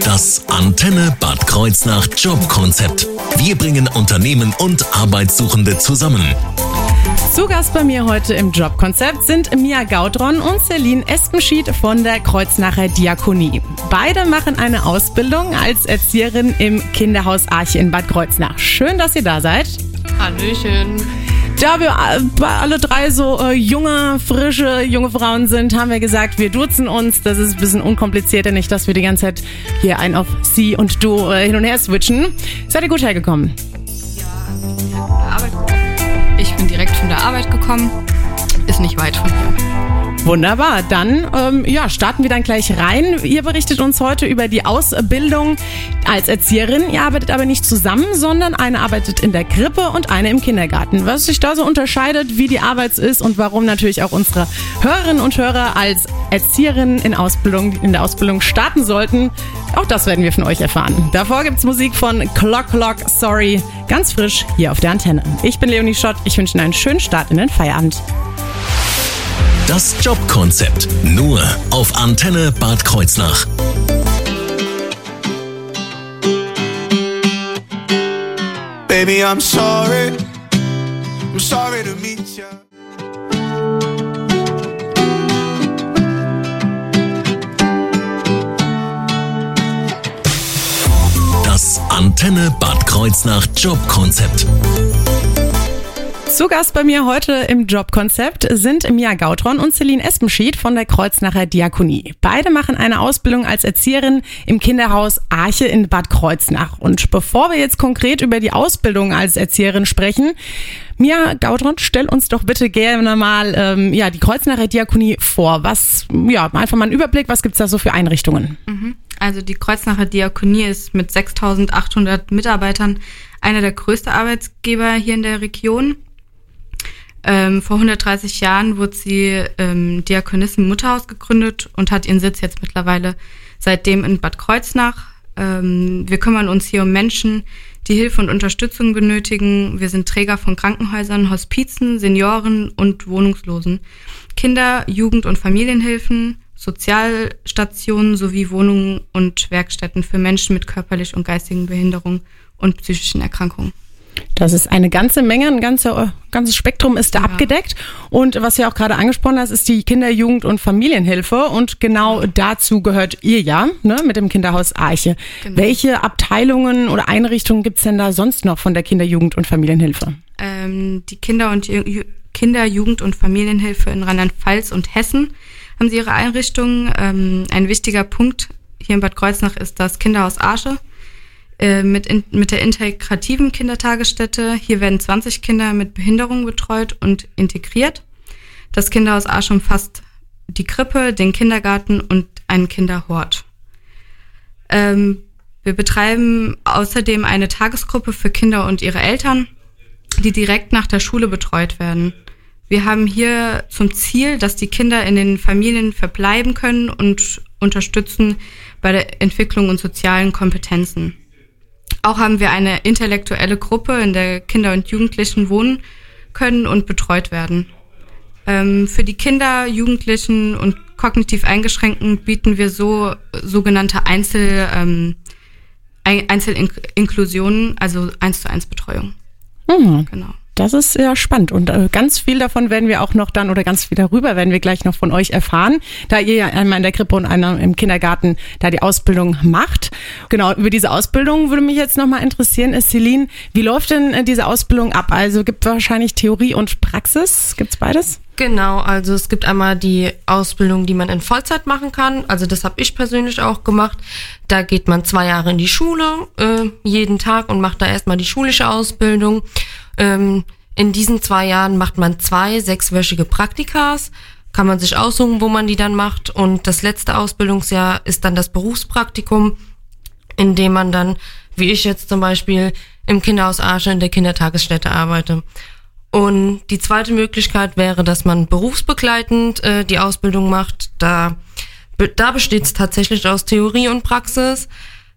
Das Antenne Bad Kreuznach Jobkonzept. Wir bringen Unternehmen und Arbeitssuchende zusammen. Zu Gast bei mir heute im Jobkonzept sind Mia Gaudron und Celine Espenschied von der Kreuznacher Diakonie. Beide machen eine Ausbildung als Erzieherin im Kinderhaus Arche in Bad Kreuznach. Schön, dass ihr da seid. Hallöchen. Da wir äh, alle drei so äh, junge, frische, junge Frauen sind, haben wir gesagt, wir duzen uns. Das ist ein bisschen unkomplizierter, nicht, dass wir die ganze Zeit hier ein auf sie und du äh, hin und her switchen. Seid ihr gut hergekommen? Ich bin direkt von der Arbeit gekommen. Ist nicht weit von hier. Wunderbar, dann ähm, ja, starten wir dann gleich rein. Ihr berichtet uns heute über die Ausbildung als Erzieherin. Ihr arbeitet aber nicht zusammen, sondern eine arbeitet in der Krippe und eine im Kindergarten. Was sich da so unterscheidet, wie die Arbeit ist und warum natürlich auch unsere Hörerinnen und Hörer als Erzieherinnen in, Ausbildung, in der Ausbildung starten sollten, auch das werden wir von euch erfahren. Davor gibt's Musik von Clock Clock Sorry, ganz frisch hier auf der Antenne. Ich bin Leonie Schott, ich wünsche Ihnen einen schönen Start in den Feierabend. Das Jobkonzept. Nur auf Antenne Bad Kreuznach. Baby, I'm sorry. I'm sorry to meet you. Das Antenne Bad Kreuznach Jobkonzept. Zu Gast bei mir heute im Jobkonzept sind Mia Gautron und Celine Espenschied von der Kreuznacher Diakonie. Beide machen eine Ausbildung als Erzieherin im Kinderhaus Arche in Bad Kreuznach. Und bevor wir jetzt konkret über die Ausbildung als Erzieherin sprechen, Mia Gautron, stell uns doch bitte gerne mal ähm, ja, die Kreuznacher Diakonie vor. Was, ja, einfach mal einen Überblick, was gibt's da so für Einrichtungen? Also die Kreuznacher Diakonie ist mit 6800 Mitarbeitern einer der größten Arbeitsgeber hier in der Region. Ähm, vor 130 Jahren wurde sie ähm, Diakonissen Mutterhaus gegründet und hat ihren Sitz jetzt mittlerweile seitdem in Bad Kreuznach. Ähm, wir kümmern uns hier um Menschen, die Hilfe und Unterstützung benötigen. Wir sind Träger von Krankenhäusern, Hospizen, Senioren und Wohnungslosen, Kinder-, Jugend- und Familienhilfen, Sozialstationen sowie Wohnungen und Werkstätten für Menschen mit körperlich und geistigen Behinderungen und psychischen Erkrankungen. Das ist eine ganze Menge, ein ganze, ganzes Spektrum ist da Ja. abgedeckt. Und was ihr auch gerade angesprochen hast, ist die Kinder-, Jugend- und Familienhilfe. Und genau dazu gehört ihr ja, ne, mit dem Kinderhaus Arche. Genau. Welche Abteilungen oder Einrichtungen gibt's denn da sonst noch von der Kinder-, Jugend- und Familienhilfe? ähm, die Kinder- und Ju Kinder-, Jugend- und Familienhilfe in Rheinland-Pfalz und Hessen haben sie ihre Einrichtungen. Ähm, ein wichtiger Punkt hier in Bad Kreuznach ist das Kinderhaus Arsche äh, mit, in, mit der integrativen Kindertagesstätte. Hier werden 20 Kinder mit Behinderung betreut und integriert. Das Kinderhaus Arsche umfasst die Krippe, den Kindergarten und einen Kinderhort. Ähm, wir betreiben außerdem eine Tagesgruppe für Kinder und ihre Eltern, die direkt nach der Schule betreut werden. Wir haben hier zum Ziel, dass die Kinder in den Familien verbleiben können und unterstützen bei der Entwicklung und sozialen Kompetenzen. Auch haben wir eine intellektuelle Gruppe, in der Kinder und Jugendlichen wohnen können und betreut werden. Ähm, für die Kinder, Jugendlichen und kognitiv Eingeschränkten bieten wir so sogenannte Einzel, ähm, Ein- Einzelinklusionen, also eins zu eins Betreuung. Mhm. Genau. Das ist sehr spannend und äh, ganz viel davon werden wir auch noch dann oder ganz viel darüber werden wir gleich noch von euch erfahren, da ihr ja einmal in der Krippe und einer im Kindergarten da die Ausbildung macht. Genau, über diese Ausbildung würde mich jetzt nochmal interessieren, ist Celine, wie läuft denn äh, diese Ausbildung ab? Also gibt wahrscheinlich Theorie und Praxis, gibt's beides? Genau, also es gibt einmal die Ausbildung, die man in Vollzeit machen kann. Also das habe ich persönlich auch gemacht. Da geht man zwei Jahre in die Schule, äh, jeden Tag und macht da erstmal die schulische Ausbildung. Ähm, in diesen zwei Jahren macht man zwei sechswöchige Praktikas. Kann man sich aussuchen, wo man die dann macht. Und das letzte Ausbildungsjahr ist dann das Berufspraktikum, in dem man dann, wie ich jetzt zum Beispiel, im Kinderhaus Arsche in der Kindertagesstätte arbeite. Und die zweite Möglichkeit wäre, dass man berufsbegleitend äh, die Ausbildung macht. Da, da besteht es tatsächlich aus Theorie und Praxis.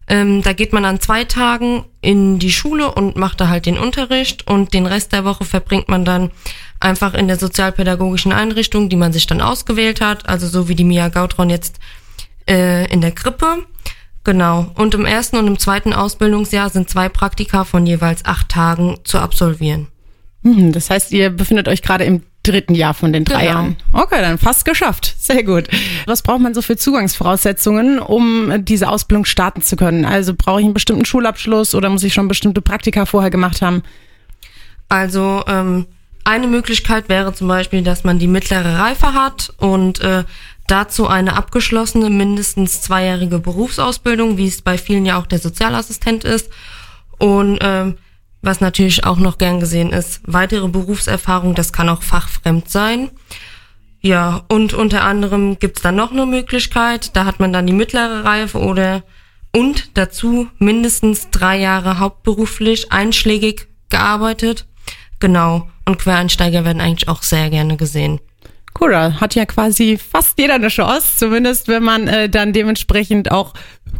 Ähm, da geht man an zwei Tagen in die Schule und macht da halt den Unterricht und den Rest der Woche verbringt man dann einfach in der sozialpädagogischen Einrichtung, die man sich dann ausgewählt hat. Also so wie die Mia Gautron jetzt äh, in der Krippe. Genau. Und im ersten und im zweiten Ausbildungsjahr sind zwei Praktika von jeweils acht Tagen zu absolvieren. Hm, das heißt, ihr befindet euch gerade im dritten Jahr von den drei Genau. Jahren. Okay, dann fast geschafft. Sehr gut. Was braucht man so für Zugangsvoraussetzungen, um diese Ausbildung starten zu können? Also brauche ich einen bestimmten Schulabschluss oder muss ich schon bestimmte Praktika vorher gemacht haben? Also ähm, eine Möglichkeit wäre zum Beispiel, dass man die mittlere Reife hat und äh, dazu eine abgeschlossene, mindestens zweijährige Berufsausbildung, wie es bei vielen ja auch der Sozialassistent ist. Und ähm, was natürlich auch noch gern gesehen ist, weitere Berufserfahrung, das kann auch fachfremd sein. Ja, und unter anderem gibt's dann noch eine Möglichkeit, da hat man dann die mittlere Reife oder und dazu mindestens drei Jahre hauptberuflich einschlägig gearbeitet. Genau. Und Quereinsteiger werden eigentlich auch sehr gerne gesehen. Cool, hat ja quasi fast jeder eine Chance, zumindest wenn man äh, dann dementsprechend auch,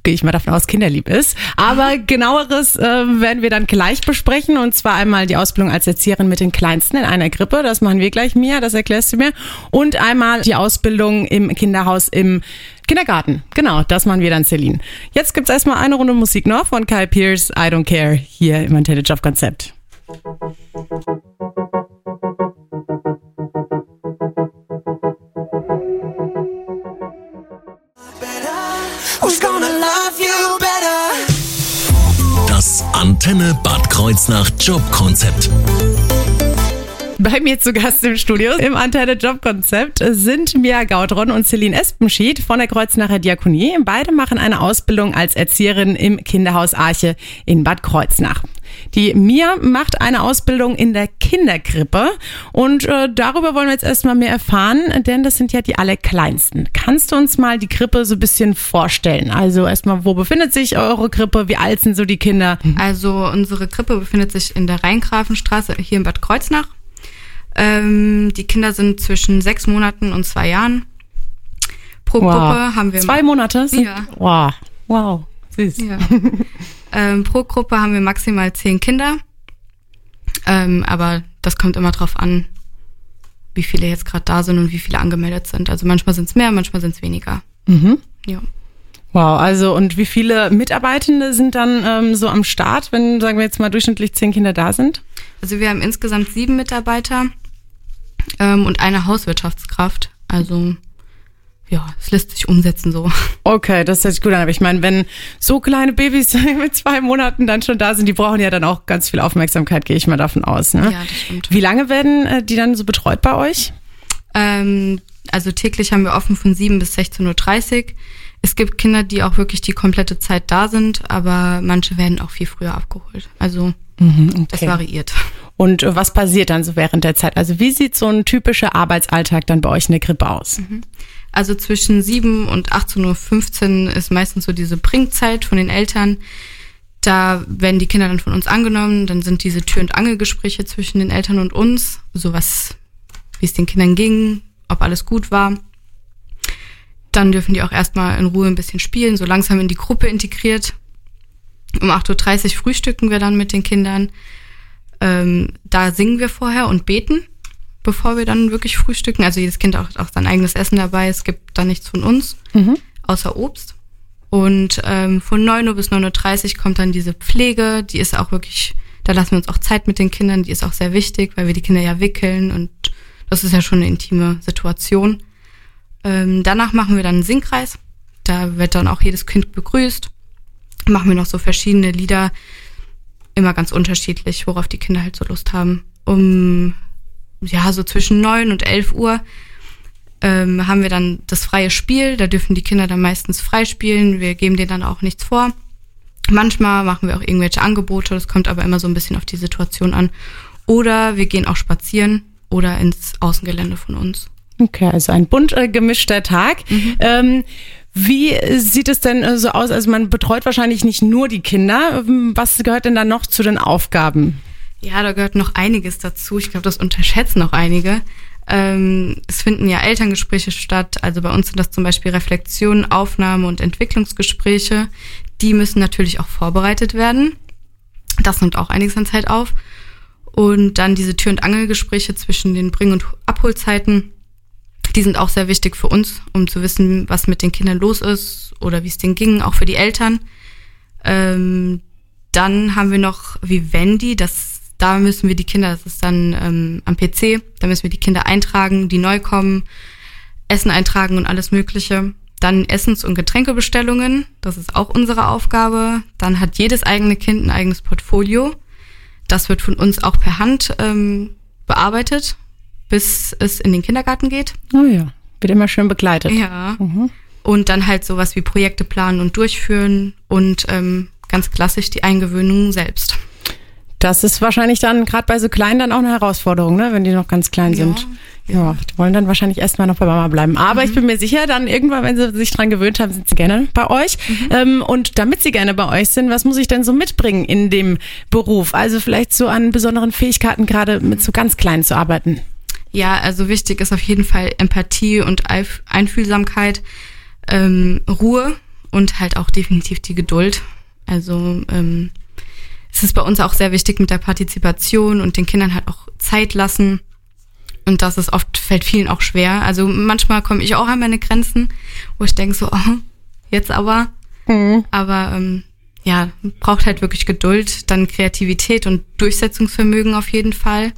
gehe ich mal davon aus, kinderlieb ist. Aber genaueres äh, werden wir dann gleich besprechen und zwar einmal die Ausbildung als Erzieherin mit den Kleinsten in einer Krippe, das machen wir gleich, Mia, das erklärst du mir. Und einmal die Ausbildung im Kinderhaus im Kindergarten. Genau, das machen wir dann, Celine. Jetzt gibt's erstmal eine Runde Musik noch von Kyle Pierce, I Don't Care, hier im Antenne Job Konzept. You Das Antenne Bad Kreuznach Jobkonzept. Bei mir zu Gast im Studio im Antenne Jobkonzept sind Mia Gaudron und Celine Espenschied von der Kreuznacher Diakonie. Beide machen eine Ausbildung als Erzieherin im Kinderhaus Arche in Bad Kreuznach. Die Mia macht eine Ausbildung in der Kinderkrippe und äh, darüber wollen wir jetzt erstmal mehr erfahren, denn das sind ja die allerkleinsten. Kannst du uns mal die Krippe so ein bisschen vorstellen? Also erstmal, wo befindet sich eure Krippe? Wie alt sind so die Kinder? Also unsere Krippe befindet sich in der Rheingrafenstraße hier in Bad Kreuznach. Ähm, die Kinder sind zwischen sechs Monaten und zwei Jahren. Pro Gruppe haben wir Zwei Monate? Ja. Wow. Wow. Süß. Ja. ähm, pro Gruppe haben wir maximal zehn Kinder. Ähm, aber das kommt immer drauf an, wie viele jetzt gerade da sind und wie viele angemeldet sind. Also manchmal sind es mehr, manchmal sind es weniger. Mhm. Ja. Wow, also und wie viele Mitarbeitende sind dann ähm, so am Start, wenn, sagen wir jetzt mal, durchschnittlich zehn Kinder da sind? Also wir haben insgesamt sieben Mitarbeiter ähm, und eine Hauswirtschaftskraft. Also ja, es lässt sich umsetzen so. Okay, das hört sich gut an. Aber ich meine, wenn so kleine Babys mit zwei Monaten dann schon da sind, die brauchen ja dann auch ganz viel Aufmerksamkeit, gehe ich mal davon aus. Ne? Ja, das stimmt. Wie lange werden äh, die dann so betreut bei euch? Ähm, also täglich haben wir offen von 7 bis 16.30 Uhr. Es gibt Kinder, die auch wirklich die komplette Zeit da sind, aber manche werden auch viel früher abgeholt. Also das okay. variiert. Und was passiert dann so während der Zeit? Also wie sieht so ein typischer Arbeitsalltag dann bei euch in der Krippe aus? Also zwischen 7 und 18.15 Uhr ist meistens so diese Bringzeit von den Eltern. Da werden die Kinder dann von uns angenommen, dann sind diese Tür- und Angelgespräche zwischen den Eltern und uns, so was, wie es den Kindern ging, ob alles gut war. Dann dürfen die auch erstmal in Ruhe ein bisschen spielen, so langsam in die Gruppe integriert. Um 8.30 Uhr frühstücken wir dann mit den Kindern. Ähm, da singen wir vorher und beten, bevor wir dann wirklich frühstücken. Also jedes Kind hat auch sein eigenes Essen dabei. Es gibt da nichts von uns, außer Obst. Und ähm, von 9 Uhr bis 9.30 Uhr kommt dann diese Pflege. Die ist auch wirklich, da lassen wir uns auch Zeit mit den Kindern. Die ist auch sehr wichtig, weil wir die Kinder ja wickeln und das ist ja schon eine intime Situation. Ähm, danach machen wir dann einen Singkreis. Da wird dann auch jedes Kind begrüßt. Machen wir noch so verschiedene Lieder, immer ganz unterschiedlich, worauf die Kinder halt so Lust haben. Um, ja, so zwischen neun und elf Uhr ähm, haben wir dann das freie Spiel. Da dürfen die Kinder dann meistens frei spielen. Wir geben denen dann auch nichts vor. Manchmal machen wir auch irgendwelche Angebote. Das kommt aber immer so ein bisschen auf die Situation an. Oder wir gehen auch spazieren oder ins Außengelände von uns. Okay, also ein bunt äh, gemischter Tag. Ähm, wie sieht es denn äh, so aus? Also man betreut wahrscheinlich nicht nur die Kinder. Ähm, Was gehört denn da noch zu den Aufgaben? Ja, da gehört noch einiges dazu. Ich glaube, das unterschätzen noch einige. Ähm, es finden ja Elterngespräche statt. Also bei uns sind das zum Beispiel Reflexionen, Aufnahme und Entwicklungsgespräche. Die müssen natürlich auch vorbereitet werden. Das nimmt auch einiges an Zeit auf. Und dann diese Tür- und Angelgespräche zwischen den Bring- und Abholzeiten. Die sind auch sehr wichtig für uns, um zu wissen, was mit den Kindern los ist oder wie es denen ging, auch für die Eltern. Ähm, dann haben wir noch Vivendi, das, da müssen wir die Kinder, das ist dann ähm, am PC, da müssen wir die Kinder eintragen, die neu kommen, Essen eintragen und alles Mögliche. Dann Essens- und Getränkebestellungen, das ist auch unsere Aufgabe. Dann hat jedes eigene Kind ein eigenes Portfolio. Das wird von uns auch per Hand ähm, bearbeitet, bis es in den Kindergarten geht. Oh ja, wird immer schön begleitet. Ja. Und dann halt sowas wie Projekte planen und durchführen und ähm, ganz klassisch die Eingewöhnung selbst. Das ist wahrscheinlich dann gerade bei so Kleinen dann auch eine Herausforderung, ne? wenn die noch ganz klein Ja, sind. Ja, die wollen dann wahrscheinlich erstmal noch bei Mama bleiben. Aber ich bin mir sicher, dann irgendwann, wenn sie sich dran gewöhnt haben, sind sie gerne bei euch. Ähm, und damit sie gerne bei euch sind, was muss ich denn so mitbringen in dem Beruf? Also vielleicht so an besonderen Fähigkeiten, gerade mit so ganz Kleinen zu arbeiten. Ja, also wichtig ist auf jeden Fall Empathie und Einfühlsamkeit, ähm, Ruhe und halt auch definitiv die Geduld. Also ähm, es ist bei uns auch sehr wichtig mit der Partizipation und den Kindern halt auch Zeit lassen. Und das ist oft, fällt vielen auch schwer. Also manchmal komme ich auch an meine Grenzen, wo ich denke so, oh, jetzt aber. Aber ähm, ja, braucht halt wirklich Geduld, dann Kreativität und Durchsetzungsvermögen auf jeden Fall.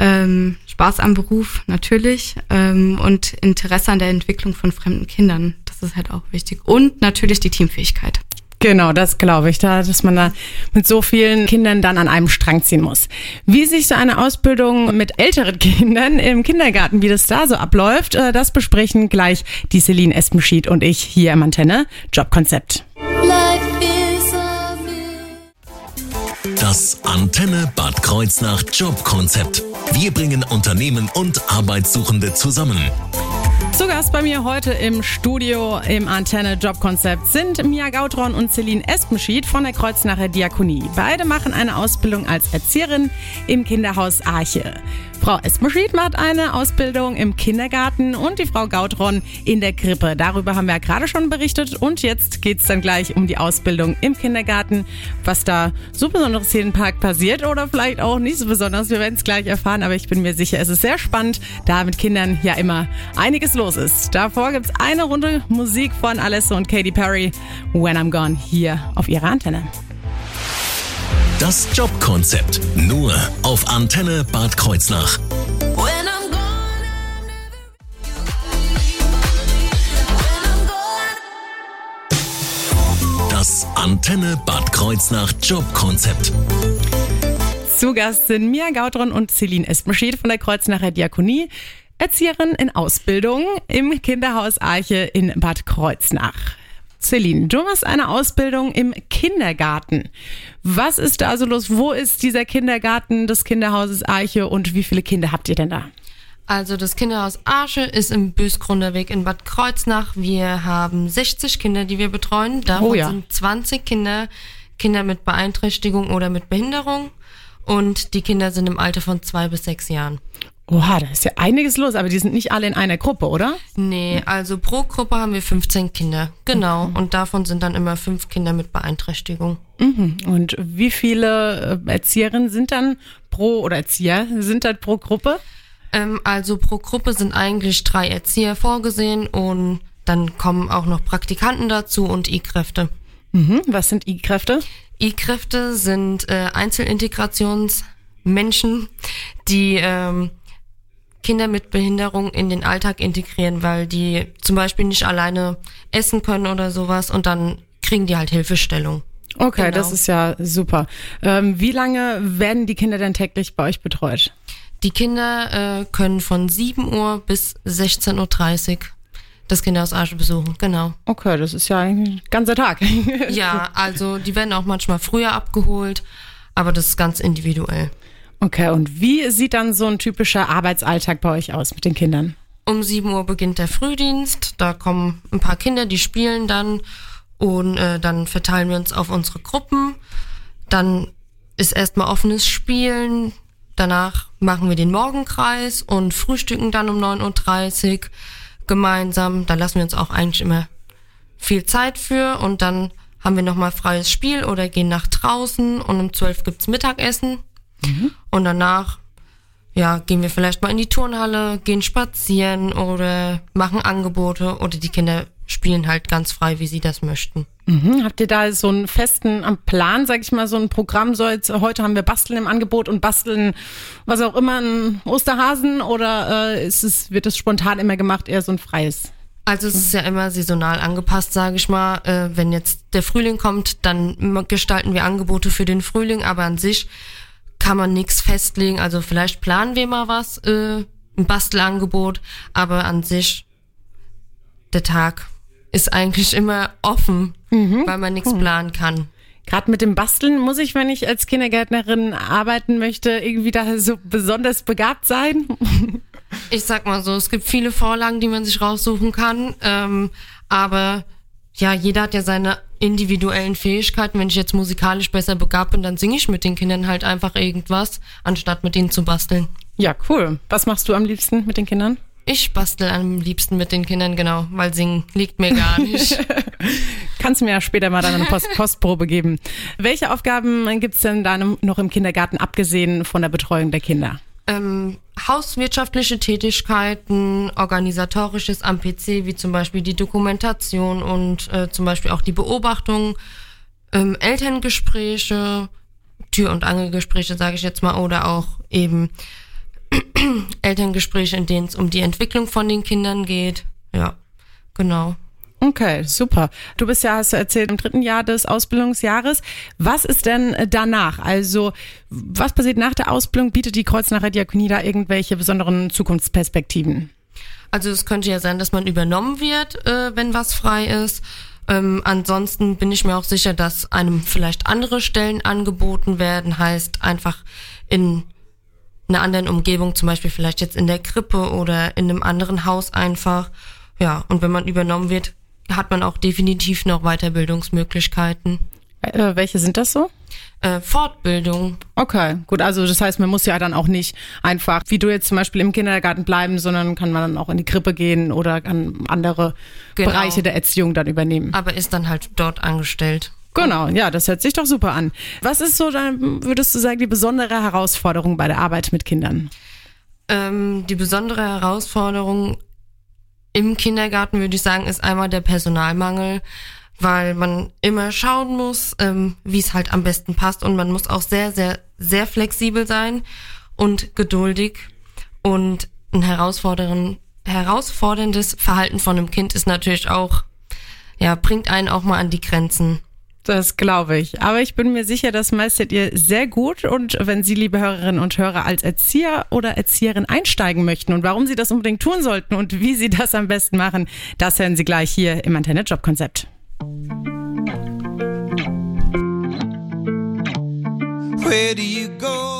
Ähm, Spaß am Beruf natürlich ähm, und Interesse an der Entwicklung von fremden Kindern. Das ist halt auch wichtig. Und natürlich die Teamfähigkeit. Genau, das glaube ich, da, dass man da mit so vielen Kindern dann an einem Strang ziehen muss. Wie sich so eine Ausbildung mit älteren Kindern im Kindergarten, wie das da so abläuft, äh, das besprechen gleich die Celine Espenschied und ich hier im Antenne Jobkonzept. Das Antenne Bad Kreuznach Jobkonzept. Wir bringen Unternehmen und Arbeitssuchende zusammen. Zu Gast bei mir heute im Studio im Antenne Jobkonzept sind Mia Gautron und Celine Espenschied von der Kreuznacher Diakonie. Beide machen eine Ausbildung als Erzieherin im Kinderhaus Arche. Frau Espenschied macht eine Ausbildung im Kindergarten und die Frau Gautron in der Krippe. Darüber haben wir ja gerade schon berichtet und jetzt geht's dann gleich um die Ausbildung im Kindergarten. Was da so besonderes hier im Park passiert oder vielleicht auch nicht so besonders. Wir werden es gleich erfahren, aber ich bin mir sicher, es ist sehr spannend, da mit Kindern ja immer einiges los ist. Davor gibt's eine Runde Musik von Alessa und Katy Perry, When I'm Gone, hier auf ihrer Antenne. Das Jobkonzept. Nur auf Antenne Bad Kreuznach. Das Antenne Bad Kreuznach Jobkonzept. Zu Gast sind Mia Gautron und Celine Espenschede von der Kreuznacher Diakonie, Erzieherin in Ausbildung im Kinderhaus Arche in Bad Kreuznach. Celine, du machst eine Ausbildung im Kindergarten. Was ist da so los? Wo ist dieser Kindergarten des Kinderhauses Arche und wie viele Kinder habt ihr denn da? Also das Kinderhaus Arsche ist im Bösgrunderweg in Bad Kreuznach. Wir haben 60 Kinder, die wir betreuen. Davon Oh ja. sind 20 Kinder Kinder mit Beeinträchtigung oder mit Behinderung. Und die Kinder sind im Alter von zwei bis sechs Jahren. Oha, da ist ja einiges los, aber die sind nicht alle in einer Gruppe, oder? Nee, also pro Gruppe haben wir 15 Kinder. Genau. Und davon sind dann immer fünf Kinder mit Beeinträchtigung. Und wie viele äh, Erzieherinnen sind dann pro oder Erzieher sind dann pro Gruppe? Ähm, also pro Gruppe sind eigentlich drei Erzieher vorgesehen und dann kommen auch noch Praktikanten dazu und I-Kräfte. Mhm. Was sind I-Kräfte? I-Kräfte sind äh, Einzelintegrationsmenschen, die ähm, Kinder mit Behinderung in den Alltag integrieren, weil die zum Beispiel nicht alleine essen können oder sowas und dann kriegen die halt Hilfestellung. Okay, Genau. das ist ja super. Ähm, wie lange werden die Kinder denn täglich bei euch betreut? Die Kinder äh, können von 7 Uhr bis 16.30 Uhr das Kinderhaus Arsche besuchen, genau. Okay, das ist ja ein ganzer Tag. Ja, also die werden auch manchmal früher abgeholt, aber das ist ganz individuell. Okay, und wie sieht dann so ein typischer Arbeitsalltag bei euch aus mit den Kindern? Um 7 Uhr beginnt der Frühdienst, da kommen ein paar Kinder, die spielen dann und äh, dann verteilen wir uns auf unsere Gruppen. Dann ist erstmal offenes Spielen, danach machen wir den Morgenkreis und frühstücken dann um 9.30 Uhr gemeinsam. Da lassen wir uns auch eigentlich immer viel Zeit für und dann haben wir nochmal freies Spiel oder gehen nach draußen und um 12 gibt's Mittagessen und danach ja, gehen wir vielleicht mal in die Turnhalle, gehen spazieren oder machen Angebote oder die Kinder spielen halt ganz frei, wie sie das möchten. Mhm. Habt ihr da so einen festen Plan, sag ich mal, so ein Programm? So jetzt, heute haben wir Basteln im Angebot und basteln, was auch immer, einen Osterhasen oder äh, ist es, wird es spontan immer gemacht, eher so ein freies? Also es ist ja immer saisonal angepasst, sage ich mal. Äh, wenn jetzt der Frühling kommt, dann gestalten wir Angebote für den Frühling, aber an sich kann man nichts festlegen. Also vielleicht planen wir mal was, äh, ein Bastelangebot, aber an sich der Tag ist eigentlich immer offen, weil man nichts planen kann. Gerade mit dem Basteln muss ich, wenn ich als Kindergärtnerin arbeiten möchte, irgendwie da so besonders begabt sein. Ich sag mal so, es gibt viele Vorlagen, die man sich raussuchen kann, ähm, aber ja, jeder hat ja seine individuellen Fähigkeiten. Wenn ich jetzt musikalisch besser begabt bin, dann singe ich mit den Kindern halt einfach irgendwas, anstatt mit ihnen zu basteln. Ja, cool. Was machst du am liebsten mit den Kindern? Ich bastel am liebsten mit den Kindern, genau, weil singen liegt mir gar nicht. Kannst mir ja später mal dann eine Post Postprobe geben. Welche Aufgaben gibt's denn da noch im Kindergarten, abgesehen von der Betreuung der Kinder? Ähm, hauswirtschaftliche Tätigkeiten, organisatorisches am PC, wie zum Beispiel die Dokumentation und äh, zum Beispiel auch die Beobachtung, ähm, Elterngespräche, Tür- und Angelgespräche, sage ich jetzt mal, oder auch eben Elterngespräche, in denen es um die Entwicklung von den Kindern geht. Ja, genau. Okay, super. Du bist ja, hast du erzählt, im dritten Jahr des Ausbildungsjahres. Was ist denn äh, danach? Also, was passiert nach der Ausbildung? Bietet die Kreuznacher Diakonie da irgendwelche besonderen Zukunftsperspektiven? Also es könnte ja sein, dass man übernommen wird, äh, wenn was frei ist. Ähm, ansonsten bin ich mir auch sicher, dass einem vielleicht andere Stellen angeboten werden, heißt einfach in einer anderen Umgebung, zum Beispiel vielleicht jetzt in der Krippe oder in einem anderen Haus einfach. Ja, und wenn man übernommen wird, hat man auch definitiv noch Weiterbildungsmöglichkeiten. Äh, welche sind das so? Äh, Fortbildung. Okay, gut. Also das heißt, man muss ja dann auch nicht einfach, wie du jetzt zum Beispiel im Kindergarten bleiben, sondern kann man dann auch in die Krippe gehen oder kann andere Genau. Bereiche der Erziehung dann übernehmen. aber ist dann halt dort angestellt. Genau, ja, das hört sich doch super an. Was ist so, dann würdest du sagen, die besondere Herausforderung bei der Arbeit mit Kindern? Ähm, die besondere Herausforderung im Kindergarten, würde ich sagen, ist einmal der Personalmangel, weil man immer schauen muss, ähm, wie es halt am besten passt und man muss auch sehr, sehr, sehr flexibel sein und geduldig und ein herausfordern, herausforderndes Verhalten von einem Kind ist natürlich auch, ja, bringt einen auch mal an die Grenzen. Das glaube ich. Aber ich bin mir sicher, das meistert ihr sehr gut. Und wenn Sie, liebe Hörerinnen und Hörer, als Erzieher oder Erzieherin einsteigen möchten und warum Sie das unbedingt tun sollten und wie Sie das am besten machen, das hören Sie gleich hier im Antenne Job Konzept. Where do you go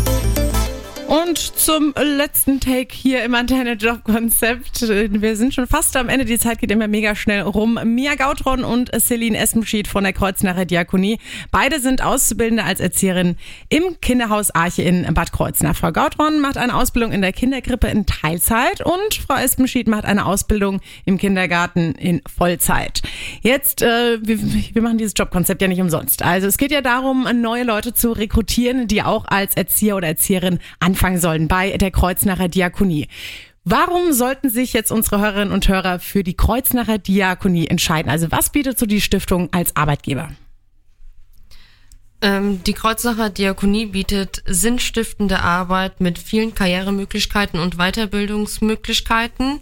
Und zum letzten Take hier im Antenne Job Konzept. Wir sind schon fast am Ende. Die Zeit geht immer mega schnell rum. Mia Gautron und Celine Esmenschied von der Kreuznacher Diakonie. Beide sind Auszubildende als Erzieherin im Kinderhaus Arche in Bad Kreuznach. Frau Gautron macht eine Ausbildung in der Kinderkrippe in Teilzeit und Frau Esmenschied macht eine Ausbildung im Kindergarten in Vollzeit. Jetzt, äh, wir, wir machen dieses Jobkonzept ja nicht umsonst. Also es geht ja darum, neue Leute zu rekrutieren, die auch als Erzieher oder Erzieherin anfangen sollen bei der Kreuznacher Diakonie. Warum sollten sich jetzt unsere Hörerinnen und Hörer für die Kreuznacher Diakonie entscheiden? Also was bietet so die Stiftung als Arbeitgeber? Ähm, die Kreuznacher Diakonie bietet sinnstiftende Arbeit mit vielen Karrieremöglichkeiten und Weiterbildungsmöglichkeiten.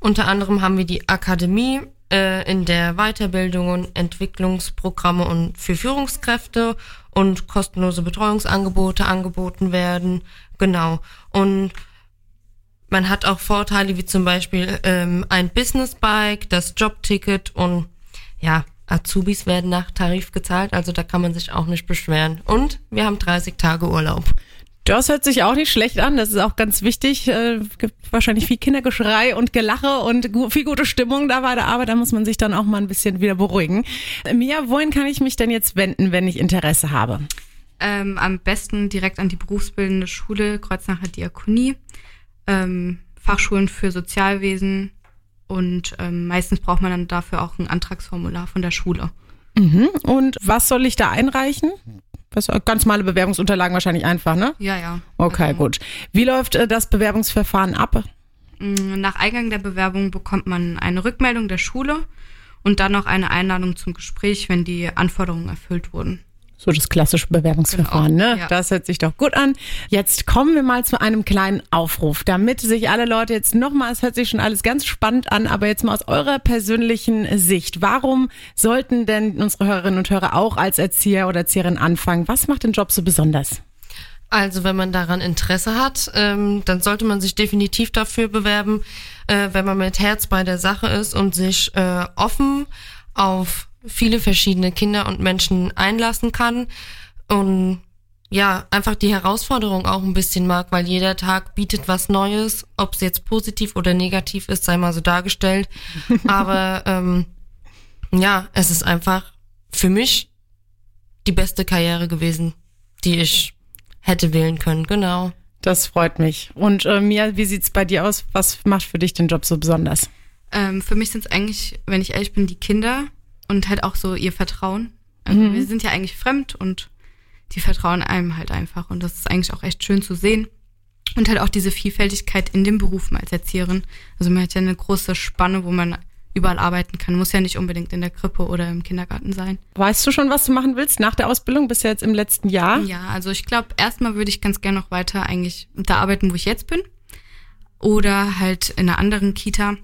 Unter anderem haben wir die Akademie, äh, in der Weiterbildung und Entwicklungsprogramme und für Führungskräfte und kostenlose Betreuungsangebote angeboten werden. Genau. Und man hat auch Vorteile wie zum Beispiel ähm, ein Business Bike, das Jobticket und ja, Azubis werden nach Tarif gezahlt, also da kann man sich auch nicht beschweren. Und wir haben 30 Tage Urlaub. Das hört sich auch nicht schlecht an. Das ist auch ganz wichtig. Äh, gibt wahrscheinlich viel Kindergeschrei und Gelache und gu viel gute Stimmung da bei der Arbeit. Da muss man sich dann auch mal ein bisschen wieder beruhigen. Mia, wohin kann ich mich denn jetzt wenden, wenn ich Interesse habe? Ähm, am besten direkt an die berufsbildende Schule Kreuznacher Diakonie. Ähm, Fachschulen für Sozialwesen und ähm, meistens braucht man dann dafür auch ein Antragsformular von der Schule. Und was soll ich da einreichen? Was, ganz normale Bewerbungsunterlagen wahrscheinlich einfach, ne? Ja, ja. Okay, gut. Wie läuft äh, das Bewerbungsverfahren ab? Mm, Nach Eingang der Bewerbung bekommt man eine Rückmeldung der Schule und dann noch eine Einladung zum Gespräch, wenn die Anforderungen erfüllt wurden. So das klassische Bewerbungsverfahren, Genau, ne? ja. Das hört sich doch gut an. Jetzt kommen wir mal zu einem kleinen Aufruf, damit sich alle Leute jetzt nochmal, es hört sich schon alles ganz spannend an, aber jetzt mal aus eurer persönlichen Sicht. Warum sollten denn unsere Hörerinnen und Hörer auch als Erzieher oder Erzieherin anfangen? Was macht den Job so besonders? Also wenn man daran Interesse hat, ähm, dann sollte man sich definitiv dafür bewerben, äh, wenn man mit Herz bei der Sache ist und sich äh, offen auf viele verschiedene Kinder und Menschen einlassen kann und ja, einfach die Herausforderung auch ein bisschen mag, weil jeder Tag bietet was Neues, ob es jetzt positiv oder negativ ist, sei mal so dargestellt. Aber ähm, ja, es ist einfach für mich die beste Karriere gewesen, die ich hätte wählen können, genau. Das freut mich. Und äh, Mia, wie sieht's bei dir aus? Was macht für dich den Job so besonders? Ähm, für mich sind es eigentlich, wenn ich ehrlich bin, die Kinder und halt auch so ihr Vertrauen. Also wir sind ja eigentlich fremd und die vertrauen einem halt einfach. Und das ist eigentlich auch echt schön zu sehen. Und halt auch diese Vielfältigkeit in den Berufen als Erzieherin. Also man hat ja eine große Spanne, wo man überall arbeiten kann. Muss ja nicht unbedingt in der Krippe oder im Kindergarten sein. Weißt du schon, was du machen willst nach der Ausbildung? Bist ja jetzt im letzten Jahr. Ja, also ich glaube, erstmal würde ich ganz gerne noch weiter eigentlich da arbeiten, wo ich jetzt bin. Oder halt in einer anderen Kita.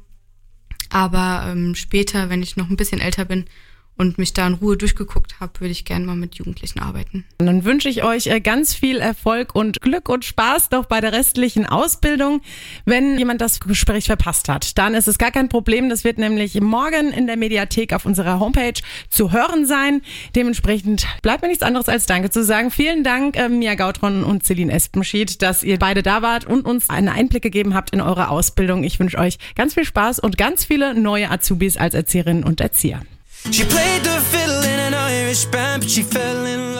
Aber ähm, später, wenn ich noch ein bisschen älter bin und mich da in Ruhe durchgeguckt habe, würde ich gerne mal mit Jugendlichen arbeiten. Und dann wünsche ich euch äh, ganz viel Erfolg und Glück und Spaß noch bei der restlichen Ausbildung. Wenn jemand das Gespräch verpasst hat, dann ist es gar kein Problem. Das wird nämlich morgen in der Mediathek auf unserer Homepage zu hören sein. Dementsprechend bleibt mir nichts anderes als Danke zu sagen. Vielen Dank, äh, Mia Gautron und Celine Espenschied, dass ihr beide da wart und uns einen Einblick gegeben habt in eure Ausbildung. Ich wünsche euch ganz viel Spaß und ganz viele neue Azubis als Erzieherinnen und Erzieher. She played the fiddle in an Irish band, but she fell in